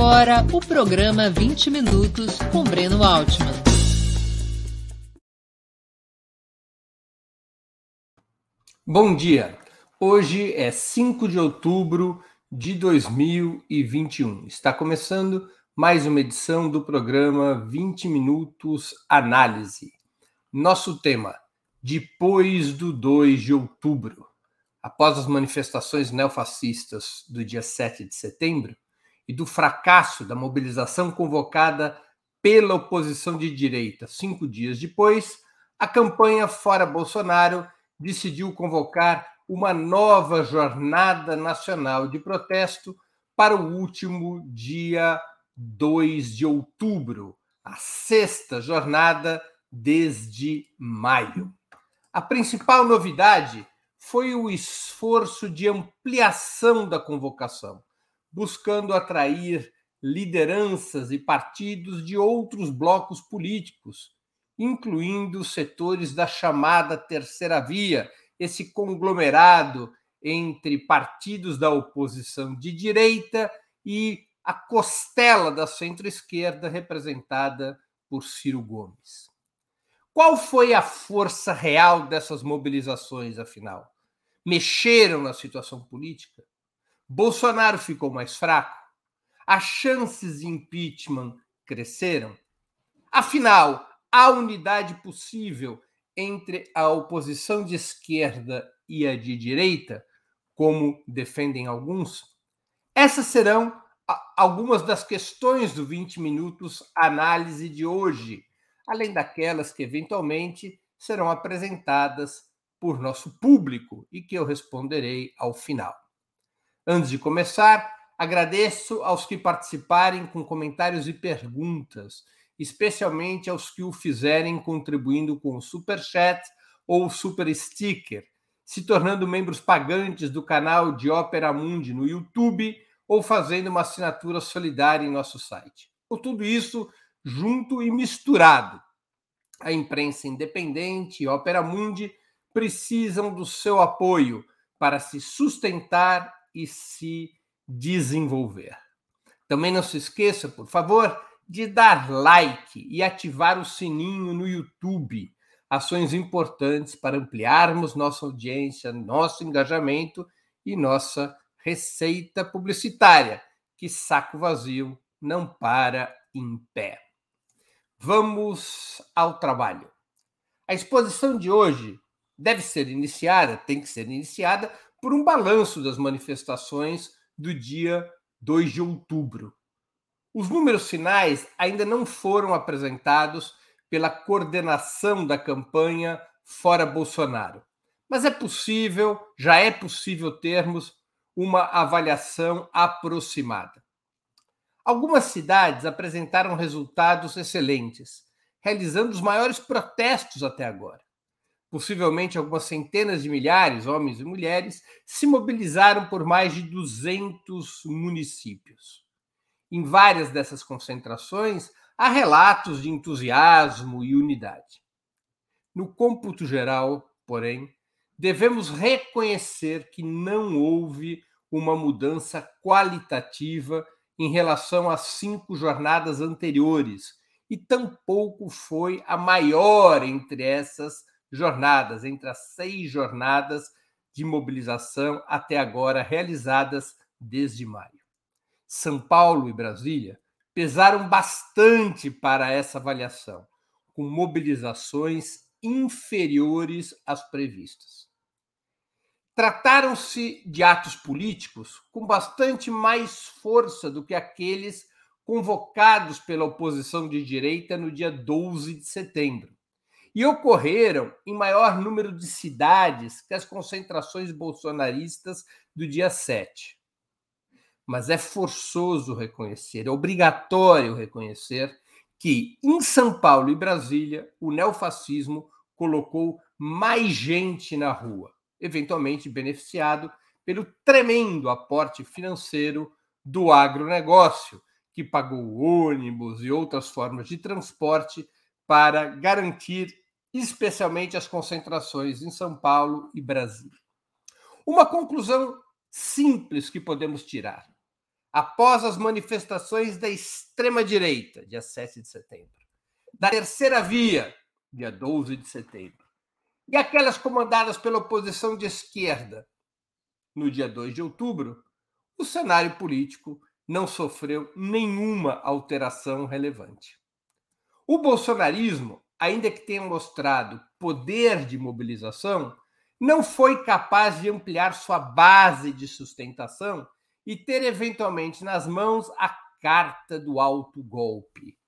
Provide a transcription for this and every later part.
agora o programa 20 Minutos com Breno Altman. Bom dia. Hoje é 5 de outubro de 2021. Está começando mais uma edição do programa 20 Minutos Análise. Nosso tema: depois do 2 de outubro. Após as manifestações neofascistas do dia 7 de setembro e do fracasso da mobilização convocada pela oposição de direita cinco dias depois, a campanha Fora Bolsonaro decidiu convocar uma nova jornada nacional de protesto para o último dia 2 de outubro, a sexta jornada desde maio. A principal novidade foi o esforço de ampliação da convocação, buscando atrair lideranças e partidos de outros blocos políticos, incluindo setores da chamada Terceira Via, esse conglomerado entre partidos da oposição de direita e a costela da centro-esquerda representada por Ciro Gomes. Qual foi a força real dessas mobilizações, afinal? Mexeram na situação política? Bolsonaro ficou mais fraco? As chances de impeachment cresceram? Afinal, há unidade possível entre a oposição de esquerda e a de direita, como defendem alguns? Essas serão algumas das questões do 20 Minutos Análise de hoje, além daquelas que eventualmente serão apresentadas por nosso público e que eu responderei ao final. Antes de começar, agradeço aos que participarem com comentários e perguntas especialmente aos que o fizerem contribuindo com o Super Chat ou Super Sticker, se tornando membros pagantes do canal de Ópera Mundi no YouTube ou fazendo uma assinatura solidária em nosso site. Ou tudo isso junto e misturado. A imprensa independente e Ópera Mundi precisam do seu apoio para se sustentar e se desenvolver. Também não se esqueça, por favor, de dar like e ativar o sininho no YouTube. Ações importantes para ampliarmos nossa audiência, nosso engajamento e nossa receita publicitária, que saco vazio não para em pé. Vamos ao trabalho. A exposição de hoje deve ser iniciada, tem que ser iniciada, por um balanço das manifestações do dia 2 de outubro. Os números finais ainda não foram apresentados pela coordenação da campanha Fora Bolsonaro. Mas é possível, já é possível termos uma avaliação aproximada. Algumas cidades apresentaram resultados excelentes, realizando os maiores protestos até agora. Possivelmente algumas centenas de milhares, homens e mulheres, se mobilizaram por mais de 200 municípios. Em várias dessas concentrações, há relatos de entusiasmo e unidade. No cômputo geral, porém, devemos reconhecer que não houve uma mudança qualitativa em relação às cinco jornadas anteriores, e tampouco foi a maior entre essas jornadas, entre as seis jornadas de mobilização até agora realizadas desde maio. São Paulo e Brasília pesaram bastante para essa avaliação, com mobilizações inferiores às previstas. Trataram-se de atos políticos com bastante mais força do que aqueles convocados pela oposição de direita no dia 12 de setembro, e ocorreram em maior número de cidades que as concentrações bolsonaristas do dia 7 mas é forçoso reconhecer, é obrigatório reconhecer que em São Paulo e Brasília o neofascismo colocou mais gente na rua, eventualmente beneficiado pelo tremendo aporte financeiro do agronegócio, que pagou ônibus e outras formas de transporte para garantir especialmente as concentrações em São Paulo e Brasília. Uma conclusão simples que podemos tirar após as manifestações da extrema-direita, dia 7 de setembro, da terceira via, dia 12 de setembro, e aquelas comandadas pela oposição de esquerda, no dia 2 de outubro, o cenário político não sofreu nenhuma alteração relevante. O bolsonarismo, ainda que tenha mostrado poder de mobilização, não foi capaz de ampliar sua base de sustentação e ter eventualmente nas mãos a carta do alto golpe.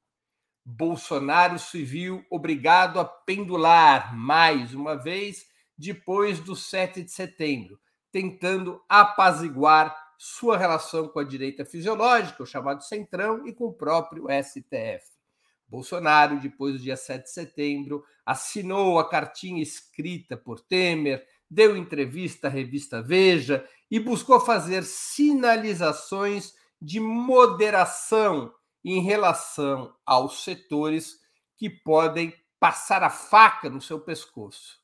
Bolsonaro se viu obrigado a pendular mais uma vez depois do 7 de setembro, tentando apaziguar sua relação com a direita fisiológica, o chamado Centrão, e com o próprio STF. Bolsonaro, depois do dia 7 de setembro, assinou a cartinha escrita por Temer, deu entrevista à revista Veja e buscou fazer sinalizações de moderação em relação aos setores que podem passar a faca no seu pescoço.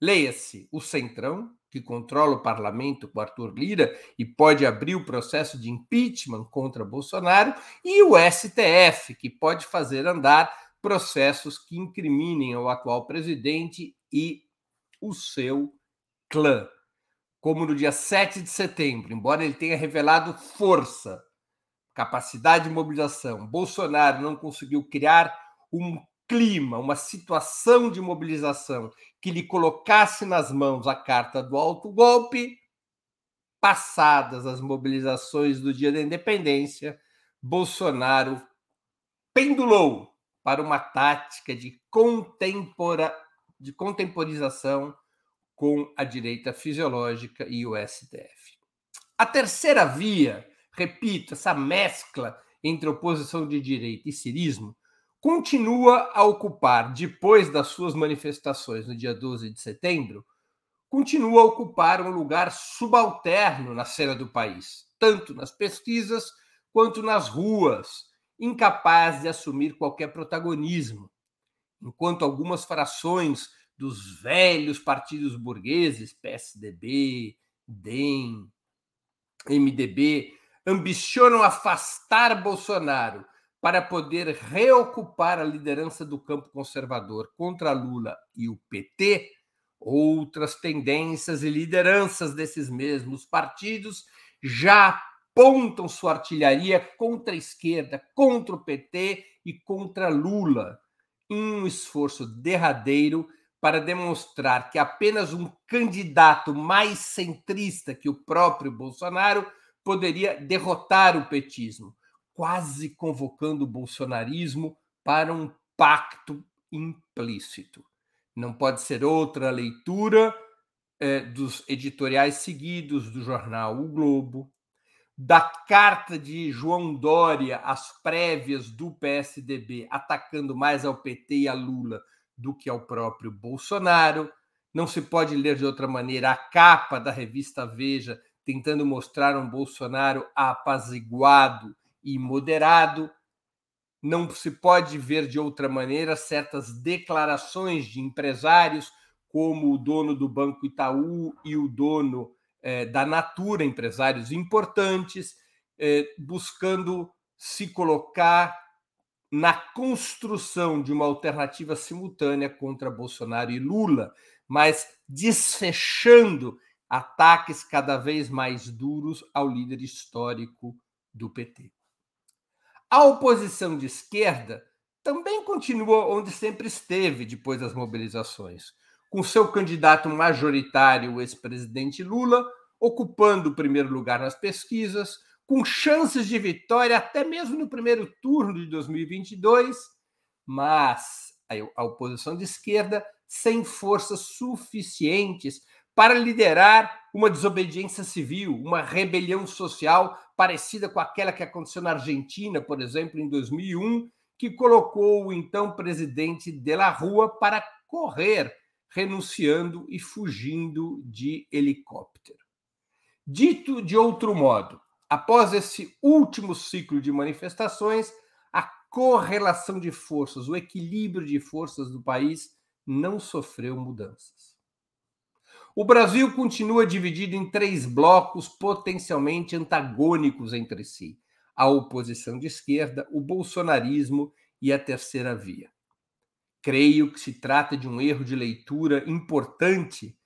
Leia-se o Centrão, que controla o parlamento com Arthur Lira e pode abrir o processo de impeachment contra Bolsonaro, e o STF, que pode fazer andar processos que incriminem o atual presidente e o seu clã. Como no dia 7 de setembro, embora ele tenha revelado força, capacidade de mobilização, Bolsonaro não conseguiu criar um clima, uma situação de mobilização que lhe colocasse nas mãos a carta do alto golpe, passadas as mobilizações do dia da independência, Bolsonaro pendulou para uma tática de, contempora, de contemporização com a direita fisiológica e o STF. A terceira via, repito, essa mescla entre oposição de direita e cirismo, continua a ocupar, depois das suas manifestações no dia 12 de setembro, continua a ocupar um lugar subalterno na cena do país, tanto nas pesquisas quanto nas ruas, incapaz de assumir qualquer protagonismo. Enquanto algumas frações dos velhos partidos burgueses, PSDB, DEM, MDB, ambicionam afastar Bolsonaro para poder reocupar a liderança do campo conservador contra Lula e o PT, outras tendências e lideranças desses mesmos partidos já apontam sua artilharia contra a esquerda, contra o PT e contra Lula, em um esforço derradeiro para demonstrar que apenas um candidato mais centrista que o próprio Bolsonaro poderia derrotar o petismo, quase convocando o bolsonarismo para um pacto implícito. Não pode ser outra leitura eh, dos editoriais seguidos do jornal O Globo, da carta de João Dória às prévias do PSDB, atacando mais ao PT e a Lula do que ao próprio Bolsonaro. Não se pode ler de outra maneira a capa da revista Veja tentando mostrar um Bolsonaro apaziguado e moderado. Não se pode ver de outra maneira certas declarações de empresários, como o dono do Banco Itaú e o dono eh, da Natura, empresários importantes, eh, buscando se colocar na construção de uma alternativa simultânea contra Bolsonaro e Lula, mas desfechando ataques cada vez mais duros ao líder histórico do PT. A oposição de esquerda também continua onde sempre esteve depois das mobilizações, com seu candidato majoritário, o ex-presidente Lula, ocupando o primeiro lugar nas pesquisas, com chances de vitória até mesmo no primeiro turno de 2022, mas a oposição de esquerda sem forças suficientes para liderar uma desobediência civil, uma rebelião social parecida com aquela que aconteceu na Argentina, por exemplo, em 2001, que colocou o então presidente de la Rua para correr, renunciando e fugindo de helicóptero. Dito de outro modo, após esse último ciclo de manifestações, a correlação de forças, o equilíbrio de forças do país não sofreu mudanças. O Brasil continua dividido em três blocos potencialmente antagônicos entre si: a oposição de esquerda, o bolsonarismo e a terceira via. Creio que se trata de um erro de leitura importante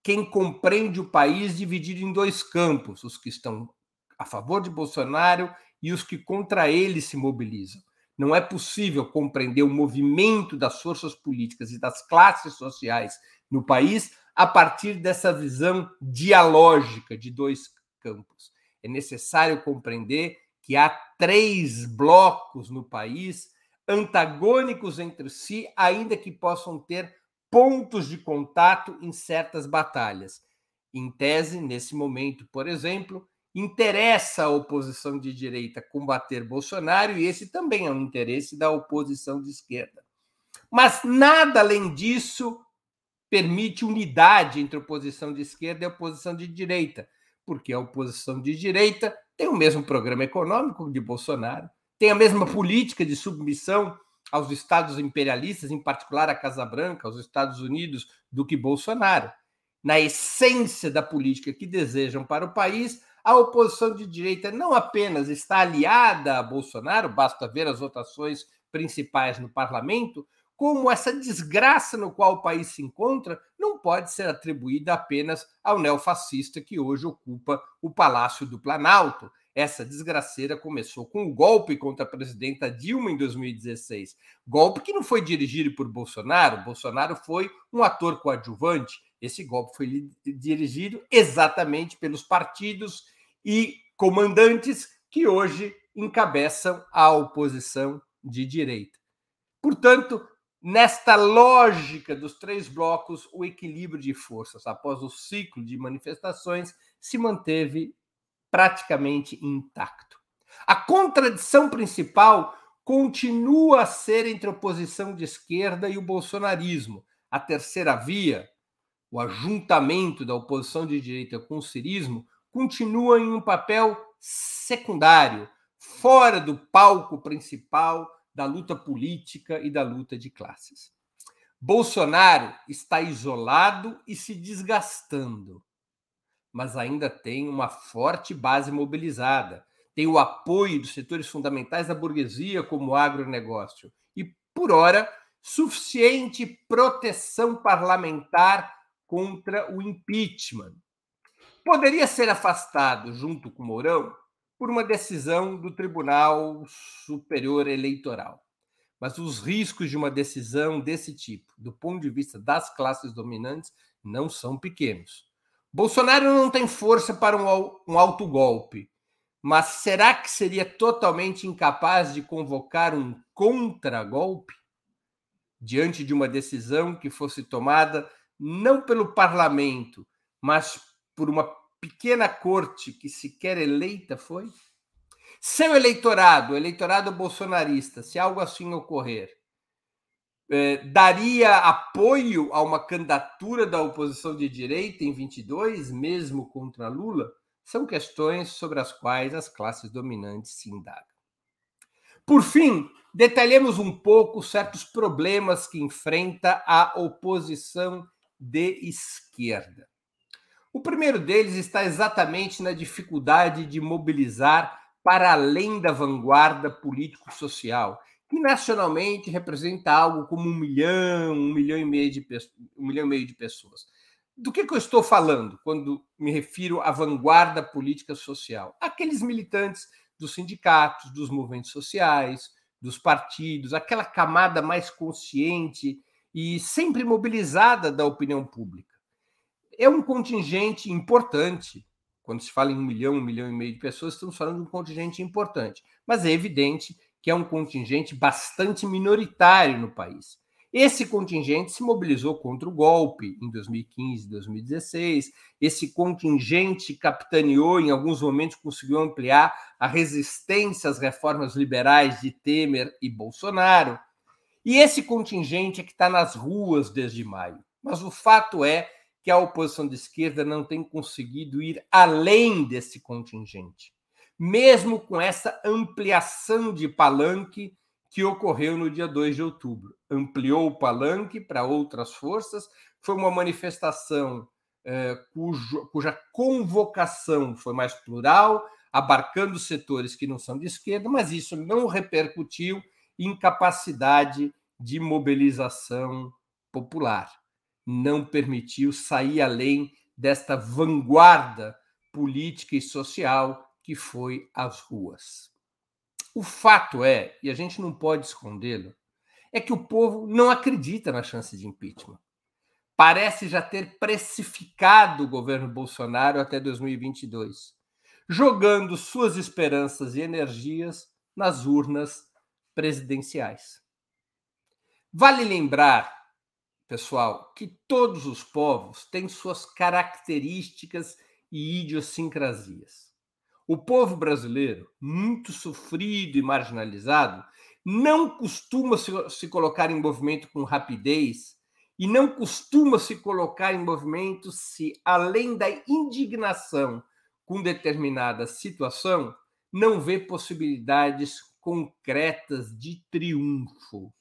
quem compreende o país dividido em dois campos, os que estão a favor de Bolsonaro e os que contra ele se mobilizam. Não é possível compreender o movimento das forças políticas e das classes sociais no país a partir dessa visão dialógica de dois campos. É necessário compreender que há três blocos no país antagônicos entre si, ainda que possam ter pontos de contato em certas batalhas. Em tese, nesse momento, por exemplo, interessa a oposição de direita combater Bolsonaro e esse também é um interesse da oposição de esquerda. Mas nada além disso permite unidade entre a oposição de esquerda e a oposição de direita, porque a oposição de direita tem o mesmo programa econômico de Bolsonaro, tem a mesma política de submissão aos estados imperialistas, em particular à Casa Branca, aos Estados Unidos, do que Bolsonaro. Na essência da política que desejam para o país, a oposição de direita não apenas está aliada a Bolsonaro, basta ver as votações principais no parlamento, como essa desgraça no qual o país se encontra não pode ser atribuída apenas ao neofascista que hoje ocupa o Palácio do Planalto. Essa desgraceira começou com o golpe contra a presidenta Dilma em 2016. Golpe que não foi dirigido por Bolsonaro, Bolsonaro foi um ator coadjuvante. Esse golpe foi dirigido exatamente pelos partidos e comandantes que hoje encabeçam a oposição de direita. Portanto, nesta lógica dos três blocos, o equilíbrio de forças após o ciclo de manifestações se manteve praticamente intacto. A contradição principal continua a ser entre a oposição de esquerda e o bolsonarismo. A terceira via, o ajuntamento da oposição de direita com o cirismo, continua em um papel secundário, fora do palco principal da luta política e da luta de classes. Bolsonaro está isolado e se desgastando mas ainda tem uma forte base mobilizada. Tem o apoio dos setores fundamentais da burguesia, como o agronegócio. E, por hora, suficiente proteção parlamentar contra o impeachment. Poderia ser afastado, junto com Mourão, por uma decisão do Tribunal Superior Eleitoral. Mas os riscos de uma decisão desse tipo, do ponto de vista das classes dominantes, não são pequenos. Bolsonaro não tem força para um, um autogolpe, mas será que seria totalmente incapaz de convocar um contragolpe diante de uma decisão que fosse tomada não pelo parlamento, mas por uma pequena corte que sequer eleita foi? Seu eleitorado, eleitorado bolsonarista, se algo assim ocorrer, é, daria apoio a uma candidatura da oposição de direita em 22, mesmo contra Lula? São questões sobre as quais as classes dominantes se indagam. Por fim, detalhemos um pouco certos problemas que enfrenta a oposição de esquerda. O primeiro deles está exatamente na dificuldade de mobilizar para além da vanguarda político-social que nacionalmente representa algo como um milhão, um milhão e meio de, um milhão e meio de pessoas. Do que, que eu estou falando quando me refiro à vanguarda política social? Aqueles militantes dos sindicatos, dos movimentos sociais, dos partidos, aquela camada mais consciente e sempre mobilizada da opinião pública. É um contingente importante. Quando se fala em um milhão, um milhão e meio de pessoas, estamos falando de um contingente importante. Mas é evidente que é um contingente bastante minoritário no país. Esse contingente se mobilizou contra o golpe em 2015, 2016. Esse contingente capitaneou, em alguns momentos, conseguiu ampliar a resistência às reformas liberais de Temer e Bolsonaro. E esse contingente é que está nas ruas desde maio. Mas o fato é que a oposição de esquerda não tem conseguido ir além desse contingente mesmo com essa ampliação de palanque que ocorreu no dia 2 de outubro. Ampliou o palanque para outras forças, foi uma manifestação eh, cujo, cuja convocação foi mais plural, abarcando setores que não são de esquerda, mas isso não repercutiu em capacidade de mobilização popular. Não permitiu sair além desta vanguarda política e social que foi às ruas. O fato é, e a gente não pode escondê-lo, é que o povo não acredita na chance de impeachment. Parece já ter precificado o governo Bolsonaro até 2022, jogando suas esperanças e energias nas urnas presidenciais. Vale lembrar, pessoal, que todos os povos têm suas características e idiosincrasias. O povo brasileiro, muito sofrido e marginalizado, não costuma se, colocar em movimento com rapidez e não costuma se colocar em movimento se, além da indignação com determinada situação, não vê possibilidades concretas de triunfo.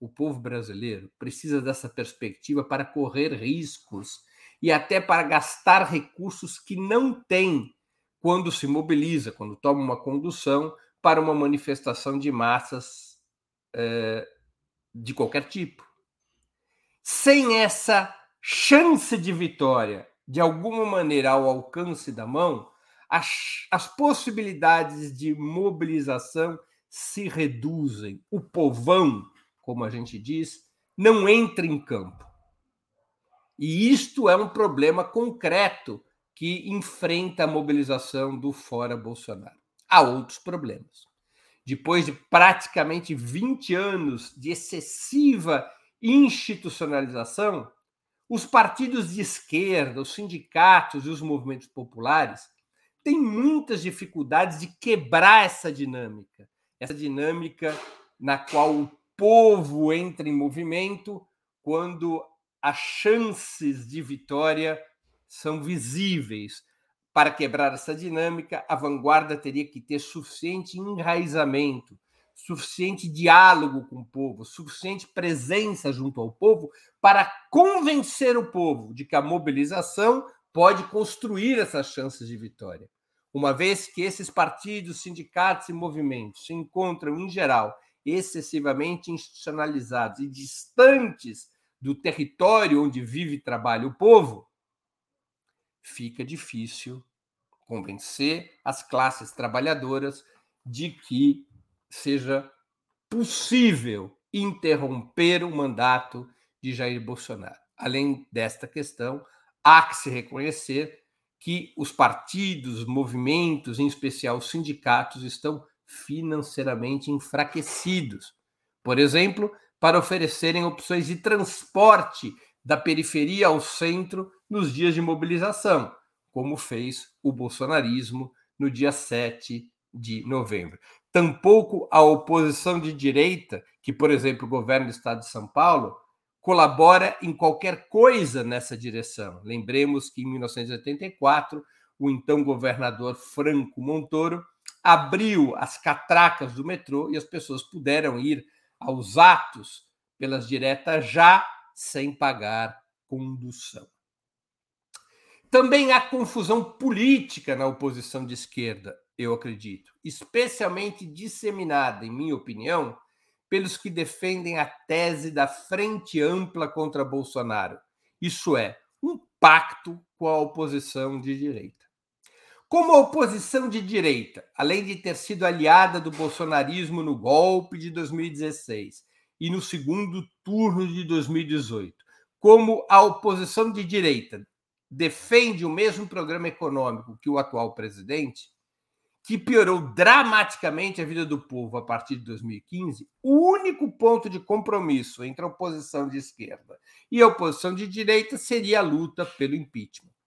O povo brasileiro precisa dessa perspectiva para correr riscos e até para gastar recursos que não tem quando se mobiliza, quando toma uma condução para uma manifestação de massas é, de qualquer tipo. Sem essa chance de vitória, de alguma maneira ao alcance da mão, as, as possibilidades de mobilização se reduzem. O povão, como a gente diz, não entra em campo. E isto é um problema concreto que enfrenta a mobilização do fora Bolsonaro. Há outros problemas. Depois de praticamente 20 anos de excessiva institucionalização, os partidos de esquerda, os sindicatos e os movimentos populares têm muitas dificuldades de quebrar essa dinâmica, essa dinâmica na qual o povo entra em movimento quando as chances de vitória são visíveis. Para quebrar essa dinâmica, a vanguarda teria que ter suficiente enraizamento, suficiente diálogo com o povo, suficiente presença junto ao povo para convencer o povo de que a mobilização pode construir essas chances de vitória. Uma vez que esses partidos, sindicatos e movimentos se encontram, em geral, excessivamente institucionalizados e distantes do território onde vive e trabalha o povo, fica difícil convencer as classes trabalhadoras de que seja possível interromper o mandato de Jair Bolsonaro. Além desta questão, há que se reconhecer que os partidos, movimentos, em especial os sindicatos, estão financeiramente enfraquecidos. Por exemplo, para oferecerem opções de transporte da periferia ao centro nos dias de mobilização, como fez o bolsonarismo no dia 7 de novembro. Tampouco a oposição de direita, que, por exemplo, o estado de São Paulo, colabora em qualquer coisa nessa direção. Lembremos que em 1984, o então governador Franco Montoro abriu as catracas do metrô e as pessoas puderam ir aos atos pelas diretas já sem pagar condução. Também há confusão política na oposição de esquerda, eu acredito, especialmente disseminada, em minha opinião, pelos que defendem a tese da frente ampla contra Bolsonaro. Isso é, um pacto com a oposição de direita. Como a oposição de direita, além de ter sido aliada do bolsonarismo no golpe de 2016 e no segundo turno de 2018, como a oposição de direita defende o mesmo programa econômico que o atual presidente, que piorou dramaticamente a vida do povo a partir de 2015, o único ponto de compromisso entre a oposição de esquerda e a oposição de direita seria a luta pelo impeachment.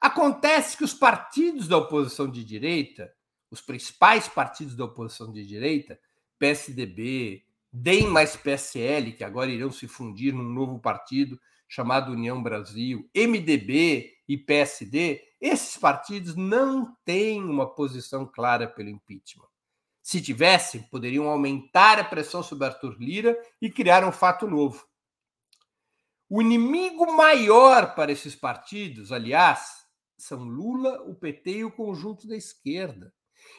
Acontece que os partidos da oposição de direita, os principais partidos da oposição de direita, PSDB, DEM mais PSL, que agora irão se fundir num novo partido chamado União Brasil, MDB e PSD, esses partidos não têm uma posição clara pelo impeachment. Se tivessem, poderiam aumentar a pressão sobre Arthur Lira e criar um fato novo. O inimigo maior para esses partidos, aliás, são Lula, o PT e o conjunto da esquerda.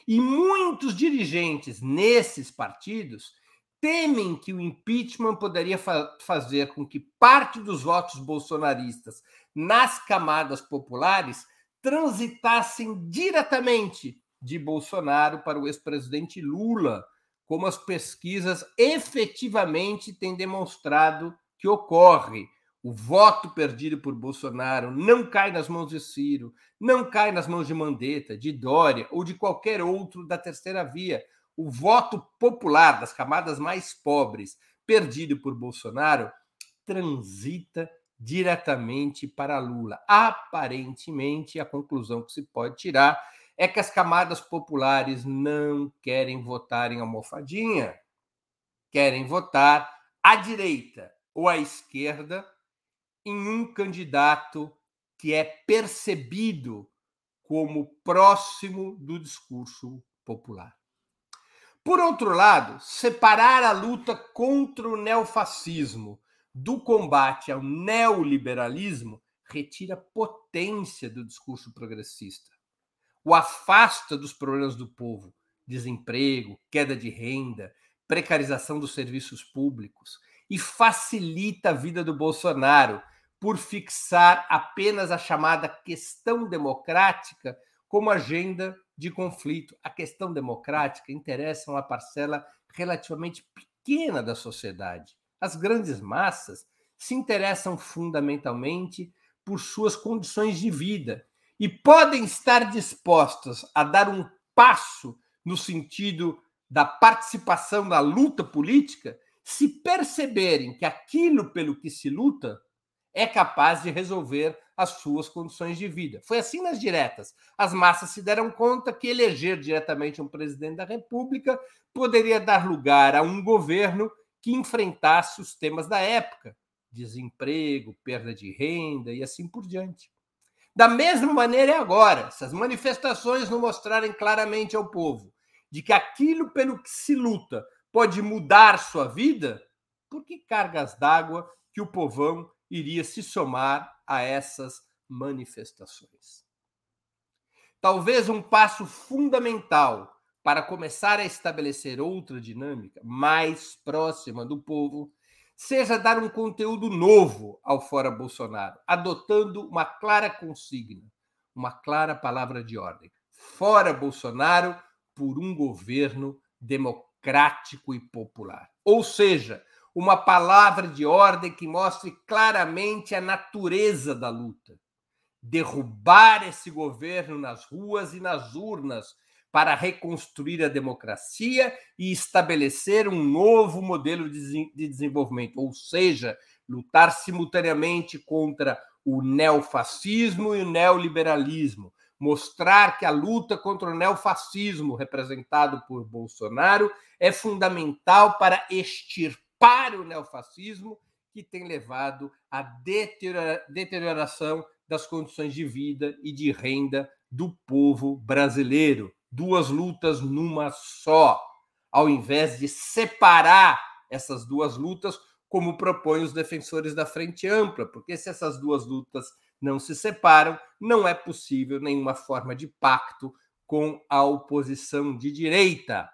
E muitos dirigentes nesses partidos temem que o impeachment poderia fa fazer com que parte dos votos bolsonaristas nas camadas populares transitassem diretamente de Bolsonaro para o ex-presidente Lula, como as pesquisas efetivamente têm demonstrado que ocorre. O voto perdido por Bolsonaro não cai nas mãos de Ciro, não cai nas mãos de Mandetta, de Dória ou de qualquer outro da terceira via. O voto popular das camadas mais pobres, perdido por Bolsonaro, transita diretamente para Lula. Aparentemente, a conclusão que se pode tirar é que as camadas populares não querem votar em almofadinha, querem votar à direita ou à esquerda em um candidato que é percebido como próximo do discurso popular. Por outro lado, separar a luta contra o neofascismo do combate ao neoliberalismo retira potência do discurso progressista o afasta dos problemas do povo, desemprego, queda de renda, precarização dos serviços públicos e facilita a vida do Bolsonaro por fixar apenas a chamada questão democrática como agenda de conflito. A questão democrática interessa uma parcela relativamente pequena da sociedade. As grandes massas se interessam fundamentalmente por suas condições de vida e podem estar dispostos a dar um passo no sentido da participação na luta política se perceberem que aquilo pelo que se luta é capaz de resolver as suas condições de vida. Foi assim nas diretas. As massas se deram conta que eleger diretamente um presidente da República poderia dar lugar a um governo que enfrentasse os temas da época: desemprego, perda de renda e assim por diante. Da mesma maneira é agora, se as manifestações não mostrarem claramente ao povo de que aquilo pelo que se luta pode mudar sua vida, por que cargas d'água que o povão iria se somar a essas manifestações? Talvez um passo fundamental para começar a estabelecer outra dinâmica mais próxima do povo seja dar um conteúdo novo ao Fora Bolsonaro, adotando uma clara consigna, uma clara palavra de ordem. Fora Bolsonaro por um governo democrático e popular. Ou seja, uma palavra de ordem que mostre claramente a natureza da luta. Derrubar esse governo nas ruas e nas urnas para reconstruir a democracia e estabelecer um novo modelo de desenvolvimento, ou seja, lutar simultaneamente contra o neofascismo e o neoliberalismo, mostrar que a luta contra o neofascismo, representado por Bolsonaro, é fundamental para extirpar o neofascismo que tem levado à deterioração das condições de vida e de renda do povo brasileiro duas lutas numa só, ao invés de separar essas duas lutas, como propõem os defensores da Frente Ampla, porque se essas duas lutas não se separam, não é possível nenhuma forma de pacto com a oposição de direita.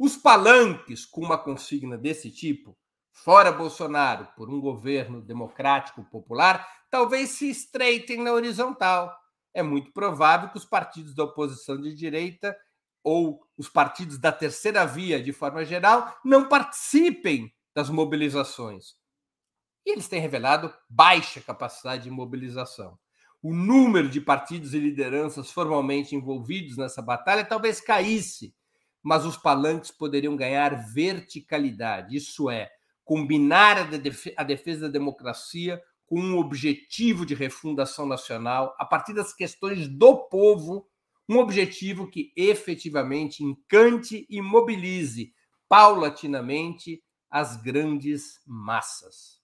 Os palanques com uma consigna desse tipo, fora Bolsonaro, por um governo democrático popular, talvez se estreitem na horizontal é muito provável que os partidos da oposição de direita ou os partidos da terceira via, de forma geral, não participem das mobilizações. E eles têm revelado baixa capacidade de mobilização. O número de partidos e lideranças formalmente envolvidos nessa batalha talvez caísse, mas os palanques poderiam ganhar verticalidade, isso é, combinar a defesa da democracia com um objetivo de refundação nacional, a partir das questões do povo, um objetivo que efetivamente encante e mobilize paulatinamente as grandes massas.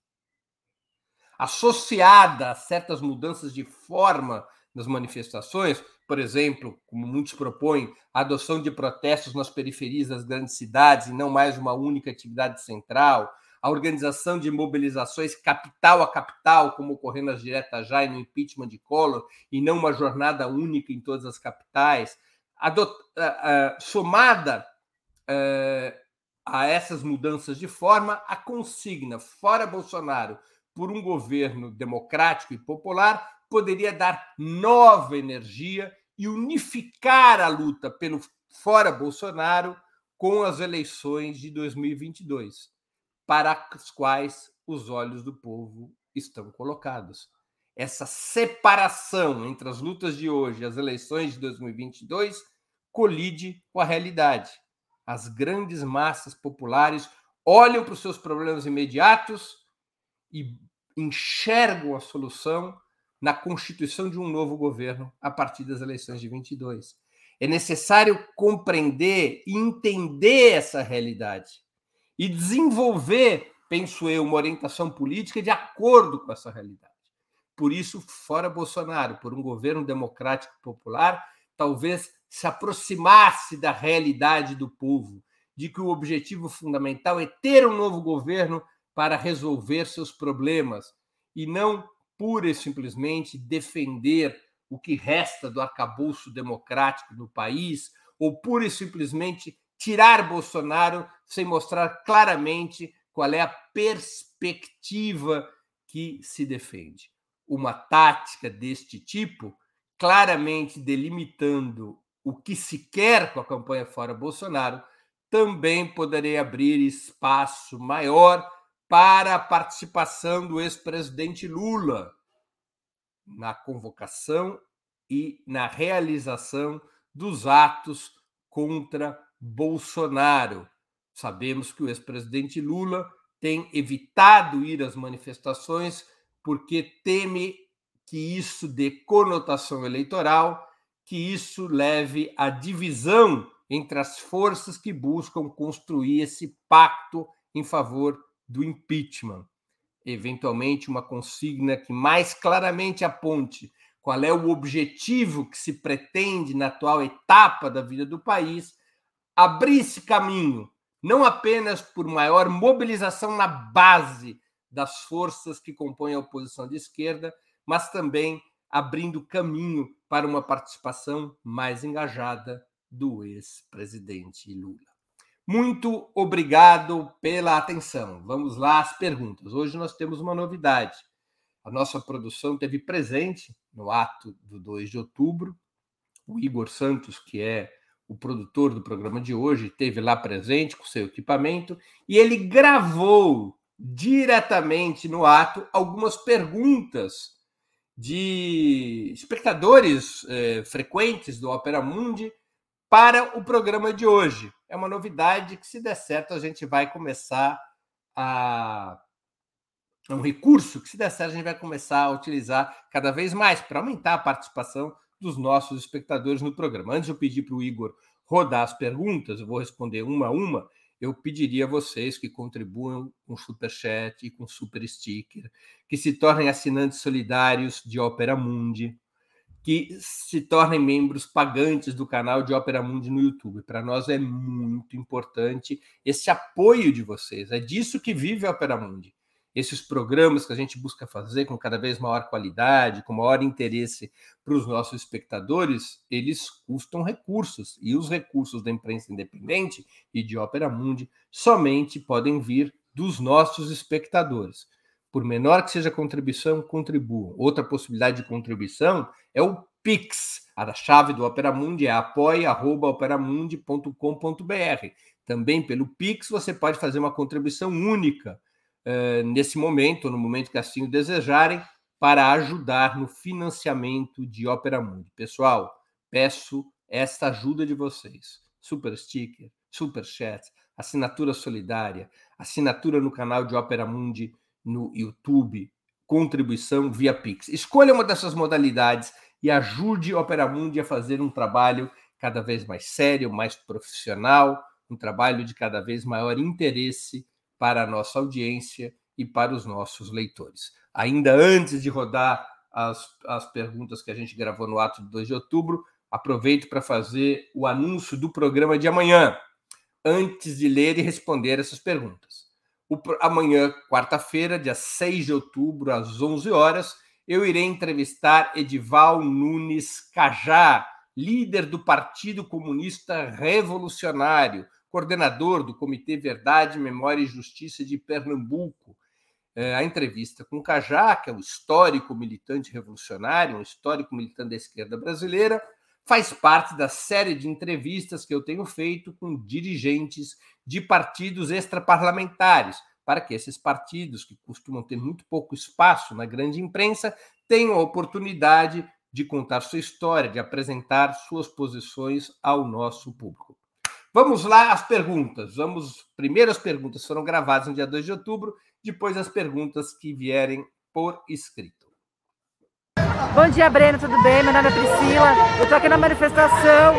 Associada a certas mudanças de forma nas manifestações, por exemplo, como muitos propõem, a adoção de protestos nas periferias das grandes cidades e não mais uma única atividade central, a organização de mobilizações capital a capital, como ocorreu nas diretas já e no impeachment de Collor, e não uma jornada única em todas as capitais, adot, somada uh, a essas mudanças de forma, a consigna fora Bolsonaro por um governo democrático e popular poderia dar nova energia e unificar a luta pelo fora Bolsonaro com as eleições de 2022, para as quais os olhos do povo estão colocados. Essa separação entre as lutas de hoje e as eleições de 2022 colide com a realidade. As grandes massas populares olham para os seus problemas imediatos e enxergam a solução na constituição de um novo governo a partir das eleições de 22. É necessário compreender e entender essa realidade e desenvolver, penso eu, uma orientação política de acordo com essa realidade. Por isso, fora Bolsonaro, por um governo democrático popular, talvez se aproximasse da realidade do povo, de que o objetivo fundamental é ter um novo governo para resolver seus problemas e não pura e simplesmente defender o que resta do arcabouço democrático no país, ou pura e simplesmente tirar Bolsonaro sem mostrar claramente qual é a perspectiva que se defende. Uma tática deste tipo, claramente delimitando o que se quer com a campanha fora Bolsonaro, também poderia abrir espaço maior para a participação do ex-presidente Lula na convocação e na realização dos atos contra Bolsonaro. Sabemos que o ex-presidente Lula tem evitado ir às manifestações porque teme que isso dê conotação eleitoral, que isso leve à divisão entre as forças que buscam construir esse pacto em favor do impeachment. Eventualmente, uma consigna que mais claramente aponte qual é o objetivo que se pretende na atual etapa da vida do país, abrisse caminho, não apenas por maior mobilização na base das forças que compõem a oposição de esquerda, mas também abrindo caminho para uma participação mais engajada do ex-presidente Lula. Muito obrigado pela atenção. Vamos lá às perguntas. Hoje nós temos uma novidade. A nossa produção teve presente no ato do 2 de outubro. O Igor Santos, que é o produtor do programa de hoje, esteve lá presente com seu equipamento e ele gravou diretamente no ato algumas perguntas de espectadores eh, frequentes do Opera Mundi para o programa de hoje. É uma novidade que, se der certo, a gente vai começar a. É um recurso que, se der certo, a gente vai começar a utilizar cada vez mais para aumentar a participação dos nossos espectadores no programa. Antes de eu pedir para o Igor rodar as perguntas, eu vou responder uma a uma. Eu pediria a vocês que contribuam com super chat e com super sticker, que se tornem assinantes solidários de Opera Mundi, que se tornem membros pagantes do canal de Ópera Mundi no YouTube. Para nós é muito importante esse apoio de vocês. É disso que vive a Ópera Mundi. Esses programas que a gente busca fazer com cada vez maior qualidade, com maior interesse para os nossos espectadores, eles custam recursos. E os recursos da imprensa independente e de Ópera Mundi somente podem vir dos nossos espectadores por menor que seja a contribuição, contribuam. Outra possibilidade de contribuição é o Pix. A chave do Opera Mundi é apoia.operamundi.com.br. Também pelo Pix você pode fazer uma contribuição única uh, nesse momento, no momento que assim o desejarem, para ajudar no financiamento de Opera Mundi. Pessoal, peço esta ajuda de vocês. Super sticker, super chat, assinatura solidária, assinatura no canal de Opera Mundi no YouTube, contribuição via Pix. Escolha uma dessas modalidades e ajude a Opera Mundi a fazer um trabalho cada vez mais sério, mais profissional, um trabalho de cada vez maior interesse para a nossa audiência e para os nossos leitores. Ainda antes de rodar as, as perguntas que a gente gravou no ato de 2 de outubro, aproveito para fazer o anúncio do programa de amanhã, antes de ler e responder essas perguntas. O, amanhã, quarta-feira, dia 6 de outubro, às 11 horas, eu irei entrevistar Edival Nunes Cajá, líder do Partido Comunista Revolucionário, coordenador do Comitê Verdade, Memória e Justiça de Pernambuco. É, a entrevista com Cajá, que é o histórico militante revolucionário, um histórico militante da esquerda brasileira, faz parte da série de entrevistas que eu tenho feito com dirigentes de partidos extraparlamentares, para que esses partidos, que costumam ter muito pouco espaço na grande imprensa, tenham a oportunidade de contar sua história, de apresentar suas posições ao nosso público. Vamos lá às perguntas. Vamos. Primeiro as perguntas foram gravadas no dia 2 de outubro, depois as perguntas que vierem por escrito. Bom dia, Breno, tudo bem? Meu nome é Priscila. Eu estou aqui na manifestação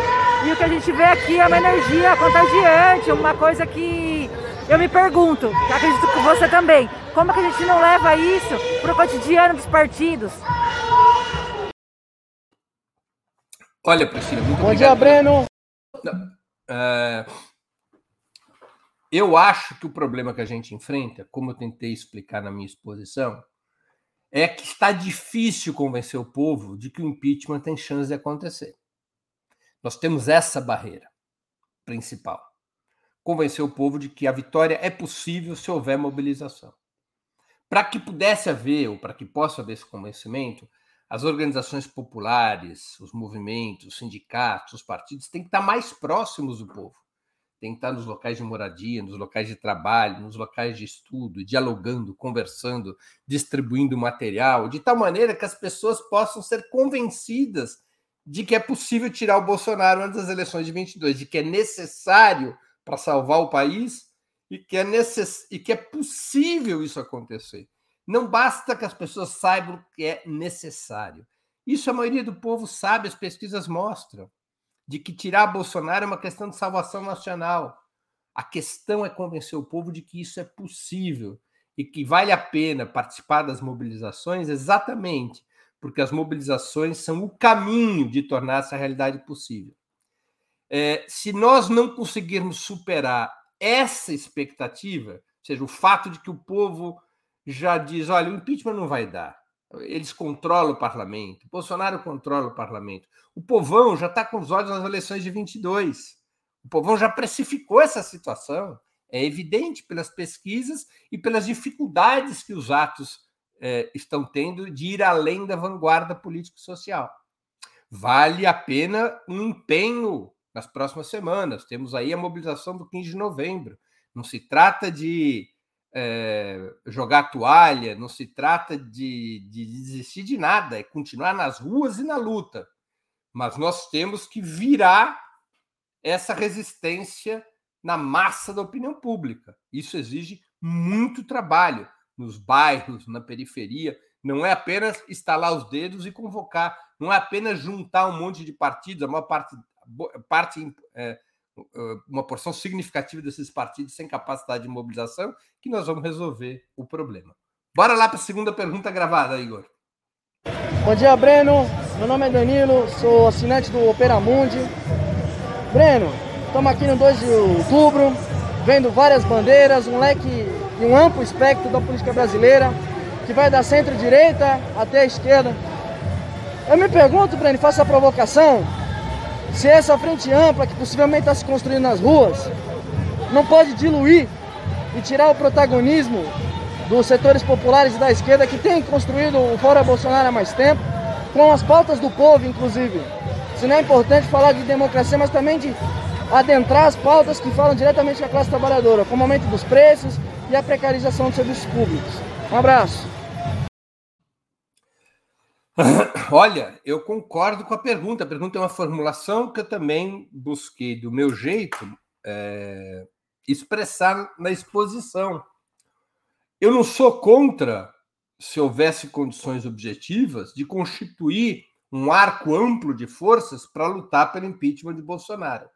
e o que a gente vê aqui é uma energia contagiante, uma coisa que eu me pergunto, acredito que você também, como que a gente não leva isso para o cotidiano dos partidos? Olha, Priscila, muito Bom dia, Breno. É, eu acho que o problema que a gente enfrenta, como eu tentei explicar na minha exposição, é que está difícil convencer o povo de que o impeachment tem chance de acontecer. Nós temos essa barreira principal. Convencer o povo de que a vitória é possível se houver mobilização. Para que pudesse haver, ou para que possa haver esse convencimento, as organizações populares, os movimentos, os sindicatos, os partidos têm que estar mais próximos do povo tem que estar nos locais de moradia, nos locais de trabalho, nos locais de estudo, dialogando, conversando, distribuindo material, de tal maneira que as pessoas possam ser convencidas de que é possível tirar o Bolsonaro antes das eleições de 22, de que é necessário para salvar o país e que é necess... e que é possível isso acontecer. Não basta que as pessoas saibam que é necessário. Isso a maioria do povo sabe, as pesquisas mostram de que tirar Bolsonaro é uma questão de salvação nacional. A questão é convencer o povo de que isso é possível e que vale a pena participar das mobilizações exatamente porque as mobilizações são o caminho de tornar essa realidade possível. É, se nós não conseguirmos superar essa expectativa, ou seja, o fato de que o povo já diz: olha, o impeachment não vai dar, eles controlam o parlamento, Bolsonaro controla o parlamento, o povão já está com os olhos nas eleições de 22. O povão já precificou essa situação. É evidente pelas pesquisas e pelas dificuldades que os atos é, estão tendo de ir além da vanguarda político-social. Vale a pena um empenho nas próximas semanas. Temos aí a mobilização do 15 de novembro. Não se trata de é, jogar toalha, não se trata de, de desistir de nada, é continuar nas ruas e na luta mas nós temos que virar essa resistência na massa da opinião pública. Isso exige muito trabalho nos bairros, na periferia. Não é apenas estalar os dedos e convocar, não é apenas juntar um monte de partidos, a maior parte, parte é, uma porção significativa desses partidos sem capacidade de mobilização, que nós vamos resolver o problema. Bora lá para a segunda pergunta gravada, Igor. Bom dia, Breno. Meu nome é Danilo, sou assinante do Opera Mundi. Breno, estamos aqui no 2 de outubro, vendo várias bandeiras, um leque e um amplo espectro da política brasileira, que vai da centro-direita até a esquerda. Eu me pergunto, Breno, faço a provocação, se essa frente ampla que possivelmente está se construindo nas ruas não pode diluir e tirar o protagonismo dos setores populares e da esquerda que têm construído o Fora Bolsonaro há mais tempo com as pautas do povo, inclusive. Se não é importante falar de democracia, mas também de adentrar as pautas que falam diretamente com a classe trabalhadora, como o aumento dos preços e a precarização dos serviços públicos. Um abraço. Olha, eu concordo com a pergunta. A pergunta é uma formulação que eu também busquei, do meu jeito, é, expressar na exposição. Eu não sou contra se houvesse condições objetivas, de constituir um arco amplo de forças para lutar pelo impeachment de Bolsonaro.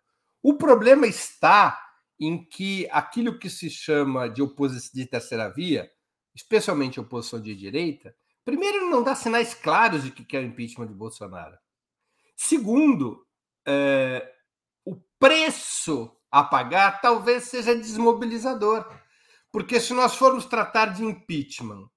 O problema está em que aquilo que se chama de oposição de terceira via, especialmente oposição de direita, primeiro não dá sinais claros de que quer o impeachment de Bolsonaro. Segundo, é, o preço a pagar talvez seja desmobilizador. Porque se nós formos tratar de impeachment,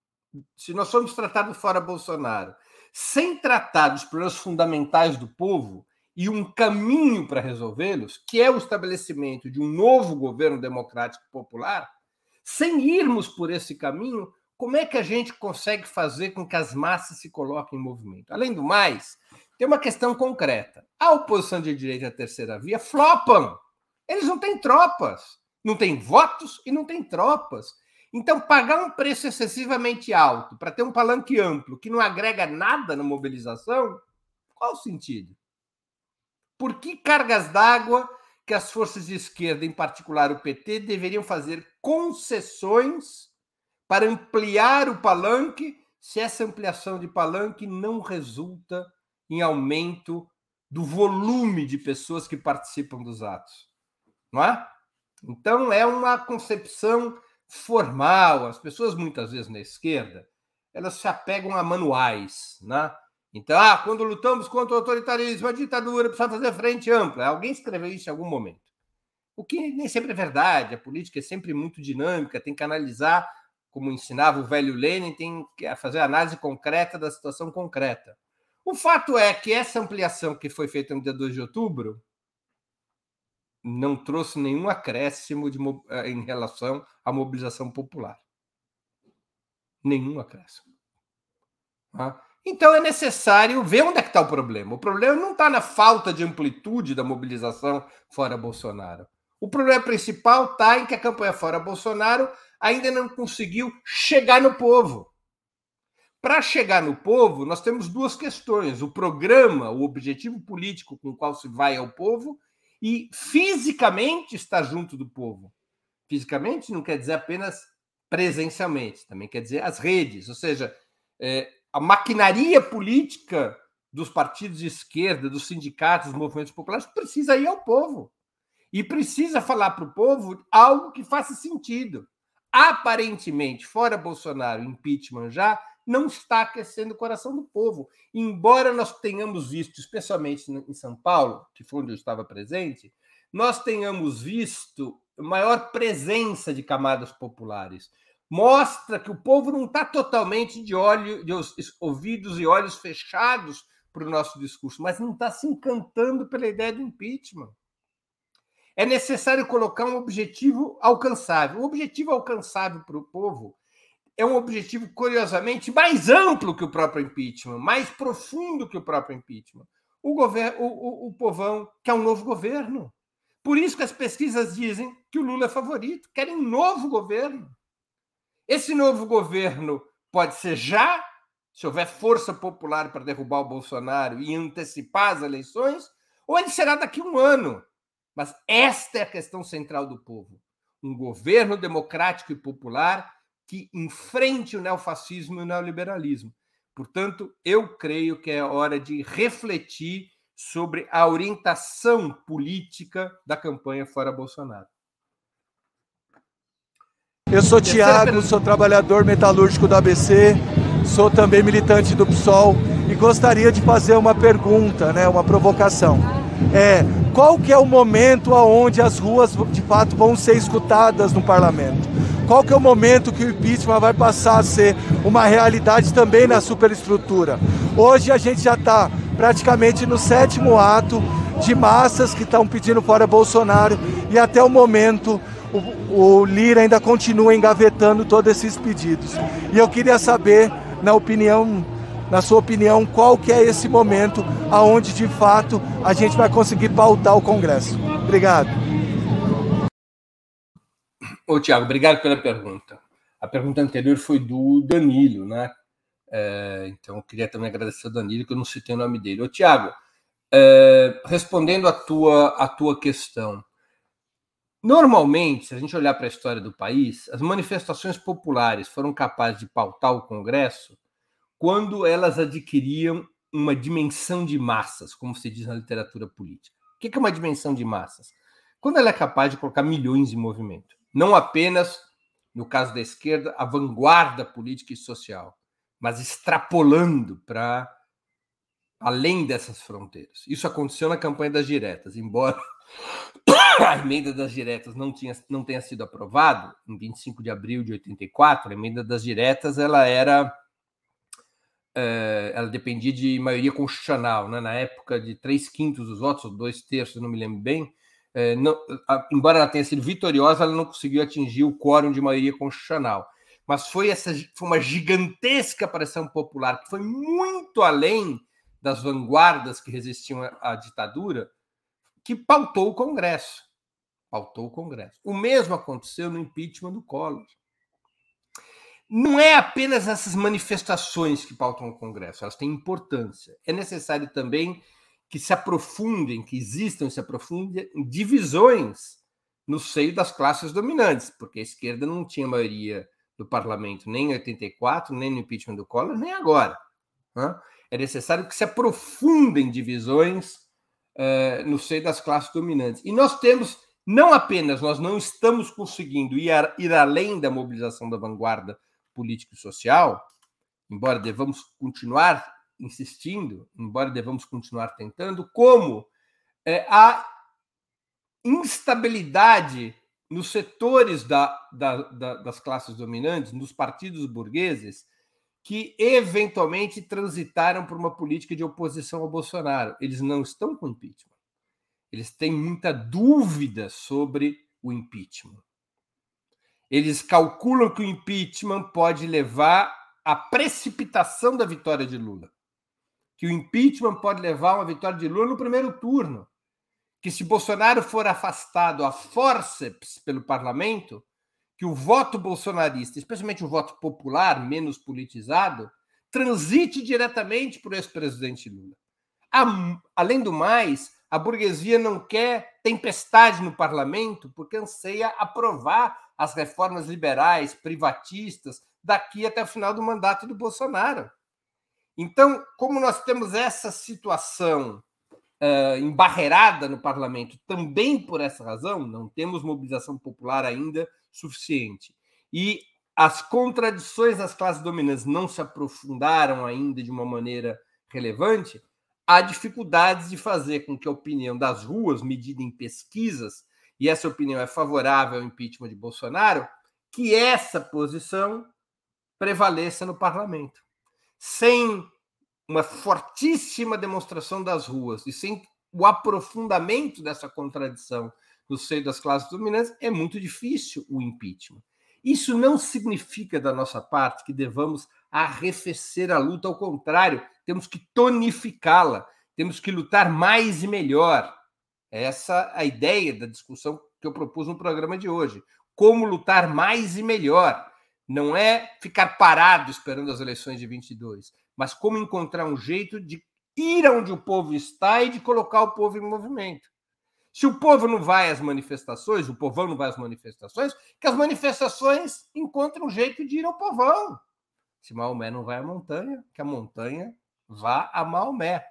se nós formos tratar do fora Bolsonaro, sem tratar dos problemas fundamentais do povo e um caminho para resolvê-los, que é o estabelecimento de um novo governo democrático popular, sem irmos por esse caminho, como é que a gente consegue fazer com que as massas se coloquem em movimento? Além do mais, tem uma questão concreta. A oposição de direita a terceira via flopam. Eles não têm tropas, não têm votos e não têm tropas. Então, pagar um preço excessivamente alto para ter um palanque amplo que não agrega nada na mobilização, qual o sentido? Por que cargas d'água que as forças de esquerda, em particular o PT, deveriam fazer concessões para ampliar o palanque se essa ampliação de palanque não resulta em aumento do volume de pessoas que participam dos atos, não é? Então é uma concepção formal. As pessoas muitas vezes na esquerda elas se apegam a manuais, né? Então, ah, quando lutamos contra o autoritarismo, a ditadura, precisa fazer frente ampla. Alguém escreveu isso em algum momento. O que nem sempre é verdade. A política é sempre muito dinâmica, tem que analisar, como ensinava o velho Lenin, tem que fazer análise concreta da situação concreta. O fato é que essa ampliação que foi feita no dia 2 de outubro não trouxe nenhum acréscimo de, eh, em relação à mobilização popular. Nenhum acréscimo. Tá? Então é necessário ver onde é que está o problema. O problema não está na falta de amplitude da mobilização fora Bolsonaro. O problema principal está em que a campanha fora Bolsonaro ainda não conseguiu chegar no povo. Para chegar no povo, nós temos duas questões: o programa, o objetivo político com o qual se vai ao povo, e fisicamente estar junto do povo. Fisicamente não quer dizer apenas presencialmente, também quer dizer as redes, ou seja, é, a maquinaria política dos partidos de esquerda, dos sindicatos, dos movimentos populares, precisa ir ao povo. E precisa falar para o povo algo que faça sentido. Aparentemente, fora Bolsonaro, impeachment já, não está aquecendo o coração do povo. Embora nós tenhamos visto, especialmente em São Paulo, que foi onde eu estava presente, nós tenhamos visto maior presença de camadas populares. Mostra que o povo não está totalmente de, olho, de ouvidos e olhos fechados para o nosso discurso, mas não está se encantando pela ideia do impeachment. É necessário colocar um objetivo alcançável. O objetivo alcançável para o povo é um objetivo, curiosamente, mais amplo que o próprio impeachment, mais profundo que o próprio impeachment. O, governo, o, o, o povão quer um novo governo. Por isso que as pesquisas dizem que o Lula é favorito, querem um novo governo. Esse novo governo pode ser já, se houver força popular para derrubar o Bolsonaro e antecipar as eleições, ou ele será daqui a um ano. Mas esta é a questão central do povo. Um governo democrático e popular que enfrente o neofascismo e o neoliberalismo. Portanto, eu creio que é hora de refletir sobre a orientação política da campanha fora Bolsonaro. Eu sou Tiago, sou trabalhador metalúrgico do ABC, sou também militante do PSOL e gostaria de fazer uma pergunta, né, uma provocação. É, qual que é o momento aonde as ruas de fato vão ser escutadas no parlamento? Qual que é o momento que o impeachment vai passar a ser uma realidade também na superestrutura? Hoje a gente já está praticamente no sétimo ato de massas que estão pedindo fora Bolsonaro e até o momento o, o Lira ainda continua engavetando todos esses pedidos. E eu queria saber, na opinião, na sua opinião, qual que é esse momento aonde de fato a gente vai conseguir pautar o Congresso. Obrigado. Ô, Tiago, obrigado pela pergunta. A pergunta anterior foi do Danilo, né? É, então, eu queria também agradecer ao Danilo, que eu não citei o nome dele. Ô, Tiago, é, respondendo a tua, a tua questão, normalmente, se a gente olhar para a história do país, as manifestações populares foram capazes de pautar o Congresso quando elas adquiriam uma dimensão de massas, como se diz na literatura política. O que é uma dimensão de massas? Quando ela é capaz de colocar milhões em movimento não apenas, no caso da esquerda, a vanguarda política e social, mas extrapolando para além dessas fronteiras. Isso aconteceu na campanha das diretas, embora a emenda das diretas não, tinha, não tenha sido aprovado, em 25 de abril de 84, a emenda das diretas ela era. É, ela dependia de maioria constitucional, né? na época de três quintos dos votos, ou dois terços, não me lembro bem. É, não, embora ela tenha sido vitoriosa, ela não conseguiu atingir o quórum de maioria constitucional. Mas foi, essa, foi uma gigantesca pressão popular que foi muito além das vanguardas que resistiam à ditadura, que pautou o Congresso. Pautou o Congresso. O mesmo aconteceu no impeachment do Collor. Não é apenas essas manifestações que pautam o Congresso, elas têm importância. É necessário também que se aprofundem, que existam e se aprofundem divisões no seio das classes dominantes, porque a esquerda não tinha maioria do parlamento nem em 84, nem no impeachment do Collor, nem agora. Né? É necessário que se aprofundem divisões uh, no seio das classes dominantes. E nós temos, não apenas, nós não estamos conseguindo ir, a, ir além da mobilização da vanguarda política e social, embora devamos continuar insistindo, embora devamos continuar tentando, como é, a instabilidade nos setores da, da, da, das classes dominantes, nos partidos burgueses, que eventualmente transitaram por uma política de oposição ao Bolsonaro. Eles não estão com impeachment. Eles têm muita dúvida sobre o impeachment. Eles calculam que o impeachment pode levar à precipitação da vitória de Lula. Que o impeachment pode levar a uma vitória de Lula no primeiro turno. Que se Bolsonaro for afastado a forceps pelo parlamento, que o voto bolsonarista, especialmente o voto popular, menos politizado, transite diretamente para o ex-presidente Lula. Além do mais, a burguesia não quer tempestade no parlamento porque anseia aprovar as reformas liberais, privatistas, daqui até o final do mandato do Bolsonaro. Então, como nós temos essa situação uh, embarreirada no parlamento, também por essa razão, não temos mobilização popular ainda suficiente. E as contradições das classes dominantes não se aprofundaram ainda de uma maneira relevante, há dificuldades de fazer com que a opinião das ruas, medida em pesquisas, e essa opinião é favorável ao impeachment de Bolsonaro, que essa posição prevaleça no parlamento. Sem uma fortíssima demonstração das ruas e sem o aprofundamento dessa contradição no seio das classes dominantes, é muito difícil o impeachment. Isso não significa, da nossa parte, que devamos arrefecer a luta, ao contrário, temos que tonificá-la, temos que lutar mais e melhor. Essa é a ideia da discussão que eu propus no programa de hoje. Como lutar mais e melhor. Não é ficar parado esperando as eleições de 22, mas como encontrar um jeito de ir aonde o povo está e de colocar o povo em movimento. Se o povo não vai às manifestações, o povão não vai às manifestações, que as manifestações encontrem um jeito de ir ao povão. Se Maomé não vai à montanha, que a montanha vá a Maomé.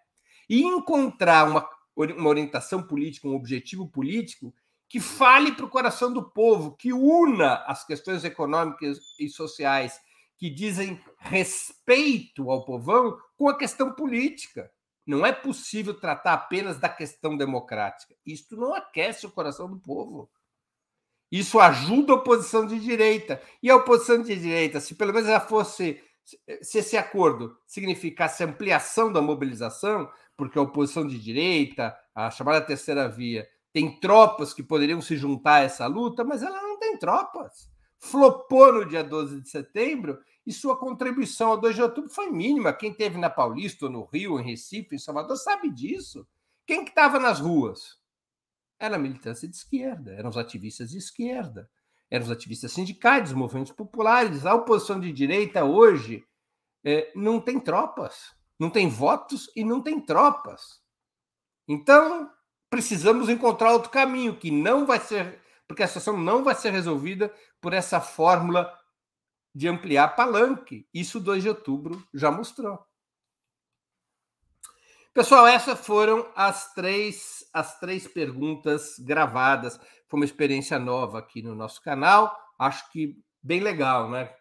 E encontrar uma, uma orientação política, um objetivo político que fale para o coração do povo, que una as questões econômicas e sociais que dizem respeito ao povão com a questão política. Não é possível tratar apenas da questão democrática. Isto não aquece o coração do povo. Isso ajuda a oposição de direita. E a oposição de direita, se pelo menos ela fosse. Se esse acordo significasse ampliação da mobilização, porque a oposição de direita, a chamada terceira via, tem tropas que poderiam se juntar a essa luta, mas ela não tem tropas. Flopou no dia 12 de setembro e sua contribuição ao 2 de outubro foi mínima. Quem teve na Paulista, no Rio, em Recife, em Salvador, sabe disso. Quem que estava nas ruas? Era a militância de esquerda, eram os ativistas de esquerda, eram os ativistas sindicais, os movimentos populares. A oposição de direita hoje é, não tem tropas, não tem votos e não tem tropas. Então, precisamos encontrar outro caminho que não vai ser, porque a situação não vai ser resolvida por essa fórmula de ampliar palanque. Isso 2 de outubro já mostrou. Pessoal, essas foram as três, as três perguntas gravadas. Foi uma experiência nova aqui no nosso canal. Acho que bem legal, né?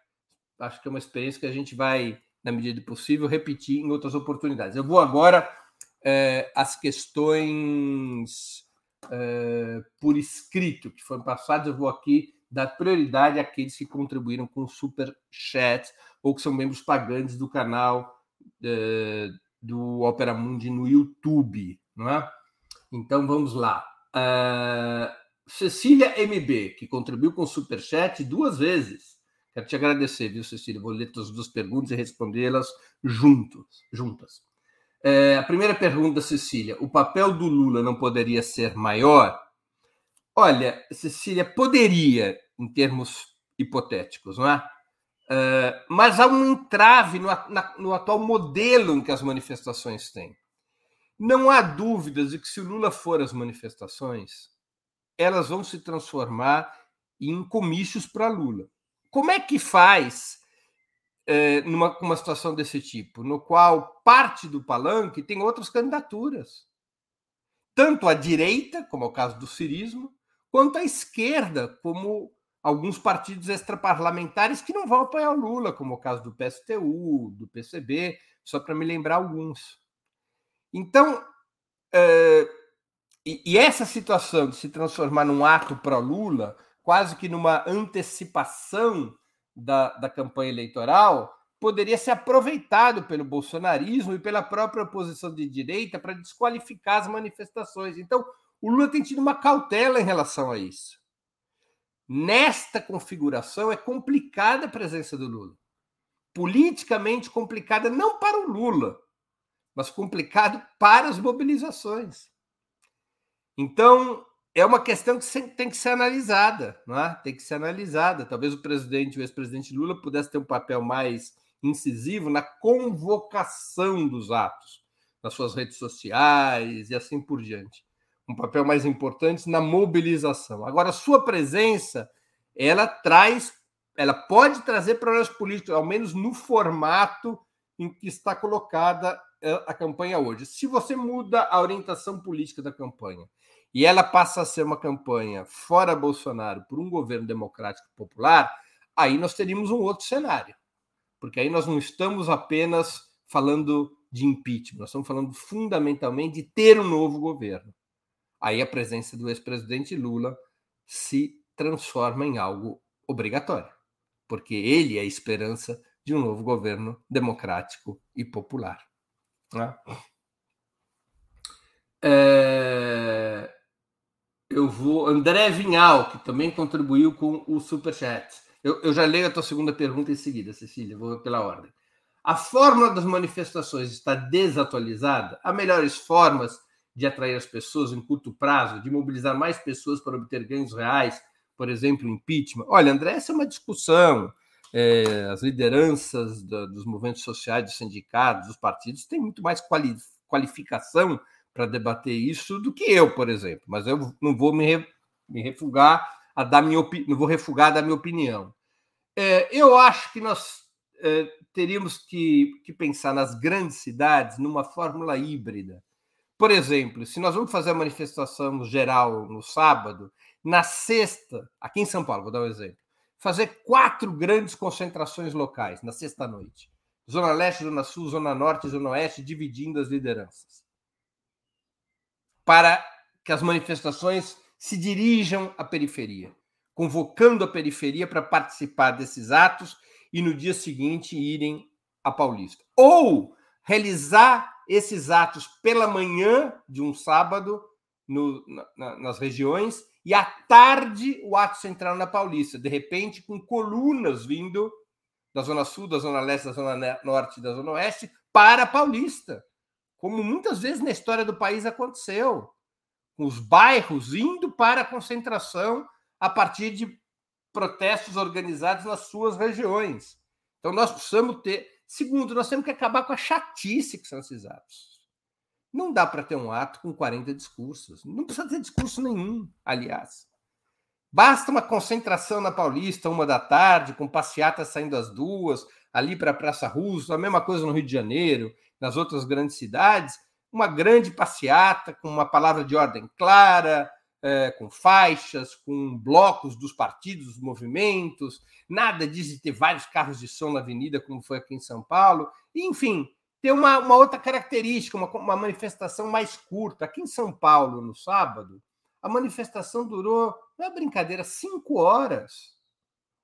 Acho que é uma experiência que a gente vai, na medida do possível, repetir em outras oportunidades. Eu vou agora é, às questões uh, por escrito, que foram passados. Eu vou aqui dar prioridade àqueles que contribuíram com super chat ou que são membros pagantes do canal uh, do Opera Mundi no YouTube, não é? Então vamos lá. Uh, Cecília MB, que contribuiu com o Superchat duas vezes. Quero te agradecer, viu, Cecília? Vou ler as duas perguntas e respondê-las juntos, juntas. É, a primeira pergunta, Cecília: o papel do Lula não poderia ser maior? Olha, Cecília, poderia, em termos hipotéticos, não é? é mas há um entrave no, na, no atual modelo em que as manifestações têm. Não há dúvidas de que se o Lula for às manifestações, elas vão se transformar em comícios para Lula. Como é que faz é, numa uma situação desse tipo, no qual parte do palanque tem outras candidaturas? Tanto à direita, como é o caso do cirismo, quanto à esquerda, como alguns partidos extraparlamentares que não vão apoiar o Lula, como é o caso do PSTU, do PCB, só para me lembrar alguns. Então, é, e, e, essa situação de se transformar num ato pró-Lula, quase que numa antecipação da, da campanha eleitoral, poderia ser aproveitado pelo bolsonarismo e pela própria oposição de direita para desqualificar as manifestações. Então, o Lula tem tido uma cautela em relação a isso. Nesta configuração, é complicada a presença do Lula. Politicamente complicada, não para o Lula, mas complicado para as mobilizações. Então, é uma questão que tem que ser analisada, não é? tem que ser analisada. Talvez o presidente, o ex-presidente Lula, pudesse ter um papel mais incisivo na convocação dos atos, nas suas redes sociais e assim por diante. Um papel mais importante na mobilização. Agora, a sua presença, ela traz, ela pode trazer problemas políticos, ao menos no formato em que está colocada eh, a campanha hoje. Se você muda a orientação política da campanha e ela passa a ser uma campanha fora Bolsonaro por um governo democrático popular, aí nós teríamos um outro cenário. Porque aí nós não estamos apenas falando de impeachment, nós estamos falando fundamentalmente de ter um novo governo. Aí a presença do ex-presidente Lula se transforma em algo obrigatório, porque ele é a esperança de um novo governo democrático e popular. Né? É eu vou. André Vinhal, que também contribuiu com o Superchat. Eu, eu já leio a tua segunda pergunta em seguida, Cecília, vou pela ordem. A fórmula das manifestações está desatualizada? Há melhores formas de atrair as pessoas em curto prazo, de mobilizar mais pessoas para obter ganhos reais, por exemplo, impeachment? Olha, André, essa é uma discussão. É, as lideranças da, dos movimentos sociais, dos sindicatos, dos partidos têm muito mais quali, qualificação para debater isso do que eu, por exemplo. Mas eu não vou me, re, me refugar a dar minha não vou refugar da minha opinião. É, eu acho que nós é, teríamos que, que pensar nas grandes cidades numa fórmula híbrida. Por exemplo, se nós vamos fazer a manifestação geral no sábado, na sexta, aqui em São Paulo, vou dar um exemplo, fazer quatro grandes concentrações locais na sexta-noite. Zona Leste, Zona Sul, Zona Norte, Zona Oeste, dividindo as lideranças para que as manifestações se dirijam à periferia, convocando a periferia para participar desses atos e no dia seguinte irem a Paulista. Ou realizar esses atos pela manhã de um sábado no, na, nas regiões e à tarde o ato central na Paulista, de repente com colunas vindo da Zona Sul, da Zona Leste, da Zona Norte da Zona Oeste para a Paulista como muitas vezes na história do país aconteceu, com os bairros indo para a concentração a partir de protestos organizados nas suas regiões. Então nós precisamos ter. Segundo, nós temos que acabar com a chatice que são esses atos. Não dá para ter um ato com 40 discursos. Não precisa ter discurso nenhum, aliás. Basta uma concentração na Paulista, uma da tarde, com passeatas saindo às duas, ali para a Praça Russo, a mesma coisa no Rio de Janeiro, nas outras grandes cidades, uma grande passeata com uma palavra de ordem clara, é, com faixas, com blocos dos partidos, dos movimentos, nada de ter vários carros de som na avenida, como foi aqui em São Paulo, enfim, ter uma, uma outra característica, uma, uma manifestação mais curta. Aqui em São Paulo, no sábado, a manifestação durou, não é brincadeira, cinco horas.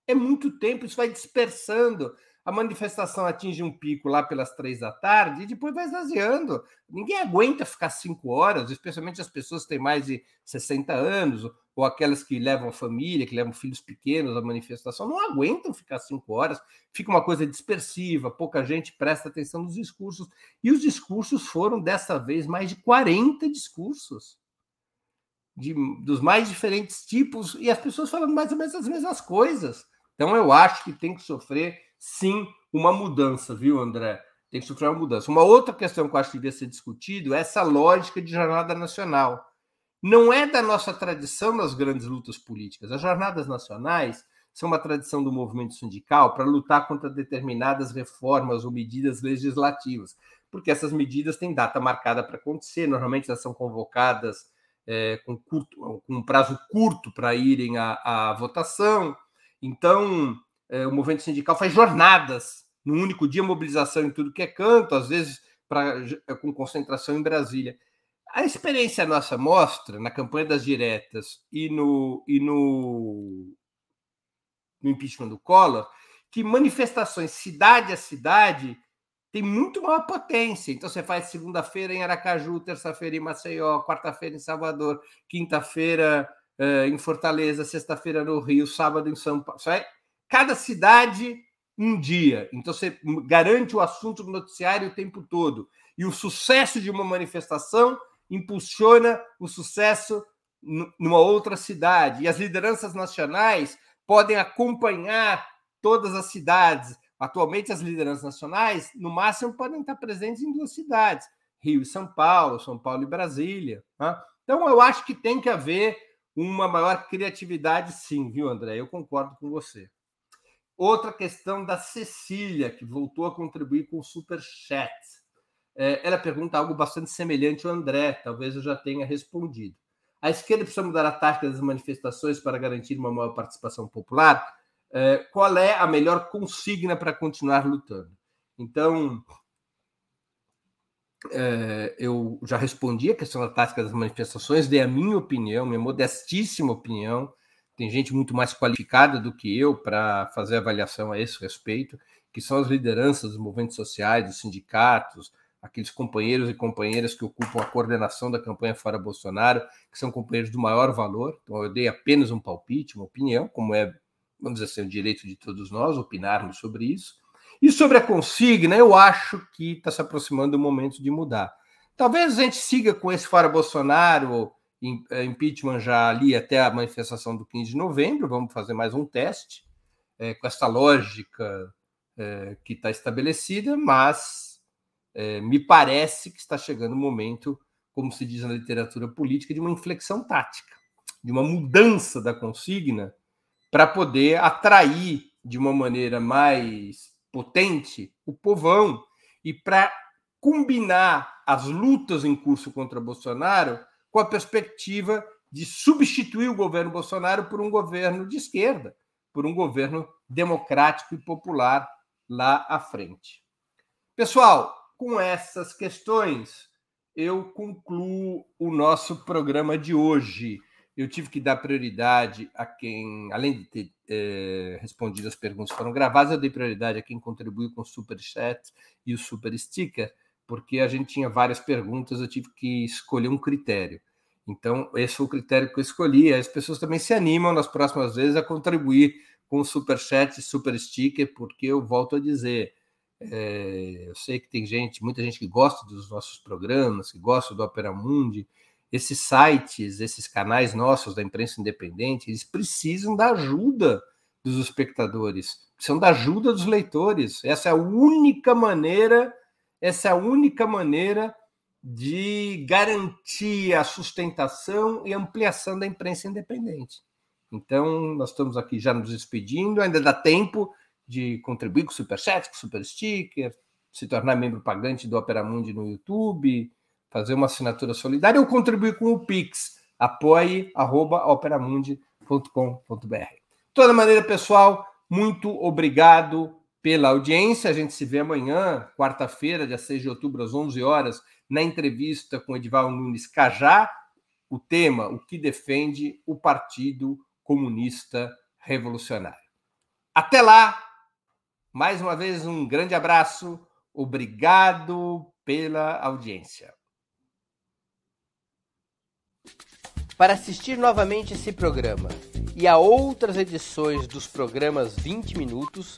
É muito tempo, isso vai dispersando. A manifestação atinge um pico lá pelas três da tarde e depois vai esvaziando. Ninguém aguenta ficar cinco horas, especialmente as pessoas que têm mais de 60 anos ou aquelas que levam família, que levam filhos pequenos à manifestação, não aguentam ficar cinco horas. Fica uma coisa dispersiva, pouca gente presta atenção nos discursos. E os discursos foram, dessa vez, mais de 40 discursos. De, dos mais diferentes tipos, e as pessoas falando mais ou menos as mesmas coisas. Então, eu acho que tem que sofrer sim uma mudança, viu, André? Tem que sofrer uma mudança. Uma outra questão que eu acho que devia ser discutido é essa lógica de jornada nacional. Não é da nossa tradição nas grandes lutas políticas. As jornadas nacionais são uma tradição do movimento sindical para lutar contra determinadas reformas ou medidas legislativas, porque essas medidas têm data marcada para acontecer, normalmente elas são convocadas é, com, curto, com um prazo curto para irem à, à votação. Então, é, o movimento sindical faz jornadas no único dia, mobilização em tudo que é canto, às vezes pra, é, com concentração em Brasília. A experiência nossa mostra, na campanha das diretas e no, e no, no impeachment do Collor, que manifestações cidade a cidade tem muito maior potência. Então, você faz segunda-feira em Aracaju, terça-feira em Maceió, quarta-feira em Salvador, quinta-feira uh, em Fortaleza, sexta-feira no Rio, sábado em São Paulo. Isso é cada cidade um dia. Então você garante o assunto do noticiário o tempo todo. E o sucesso de uma manifestação impulsiona o sucesso numa outra cidade. E as lideranças nacionais podem acompanhar todas as cidades. Atualmente, as lideranças nacionais, no máximo, podem estar presentes em duas cidades: Rio e São Paulo, São Paulo e Brasília. Né? Então, eu acho que tem que haver uma maior criatividade, sim, viu, André? Eu concordo com você. Outra questão da Cecília, que voltou a contribuir com o Super Chat. É, ela pergunta algo bastante semelhante ao André, talvez eu já tenha respondido. A esquerda precisa mudar a tática das manifestações para garantir uma maior participação popular? É, qual é a melhor consigna para continuar lutando? Então, é, eu já respondi a questão da tática das manifestações, dei a minha opinião, minha modestíssima opinião tem gente muito mais qualificada do que eu para fazer avaliação a esse respeito, que são as lideranças dos movimentos sociais, dos sindicatos, aqueles companheiros e companheiras que ocupam a coordenação da campanha Fora Bolsonaro, que são companheiros do maior valor. Então, eu dei apenas um palpite, uma opinião, como é, vamos dizer assim, o direito de todos nós opinarmos sobre isso. E sobre a consigna, eu acho que está se aproximando o momento de mudar. Talvez a gente siga com esse Fora Bolsonaro impeachment já ali até a manifestação do 15 de novembro, vamos fazer mais um teste é, com essa lógica é, que está estabelecida, mas é, me parece que está chegando o momento, como se diz na literatura política, de uma inflexão tática, de uma mudança da consigna para poder atrair de uma maneira mais potente o povão e para combinar as lutas em curso contra Bolsonaro com a perspectiva de substituir o governo Bolsonaro por um governo de esquerda, por um governo democrático e popular lá à frente. Pessoal, com essas questões, eu concluo o nosso programa de hoje. Eu tive que dar prioridade a quem, além de ter é, respondido as perguntas que foram gravadas, eu dei prioridade a quem contribuiu com o Super Chat e o Super Sticker porque a gente tinha várias perguntas, eu tive que escolher um critério. Então, esse foi o critério que eu escolhi. As pessoas também se animam nas próximas vezes a contribuir com super chat, super sticker, porque eu volto a dizer, é, eu sei que tem gente, muita gente que gosta dos nossos programas, que gosta do Opera Mundi. Esses sites, esses canais nossos da imprensa independente, eles precisam da ajuda dos espectadores, precisam da ajuda dos leitores. Essa é a única maneira essa é a única maneira de garantir a sustentação e ampliação da imprensa independente. Então, nós estamos aqui já nos despedindo, ainda dá tempo de contribuir com o Superchat, com o Super Sticker, se tornar membro pagante do Opera Mundi no YouTube, fazer uma assinatura solidária ou contribuir com o Pix, apoie.operamundi.com.br. De toda maneira, pessoal, muito obrigado pela audiência. A gente se vê amanhã, quarta-feira, dia 6 de outubro, às 11 horas, na entrevista com Edival Nunes Cajá, o tema, o que defende o Partido Comunista Revolucionário. Até lá! Mais uma vez, um grande abraço. Obrigado pela audiência. Para assistir novamente esse programa e a outras edições dos programas 20 Minutos,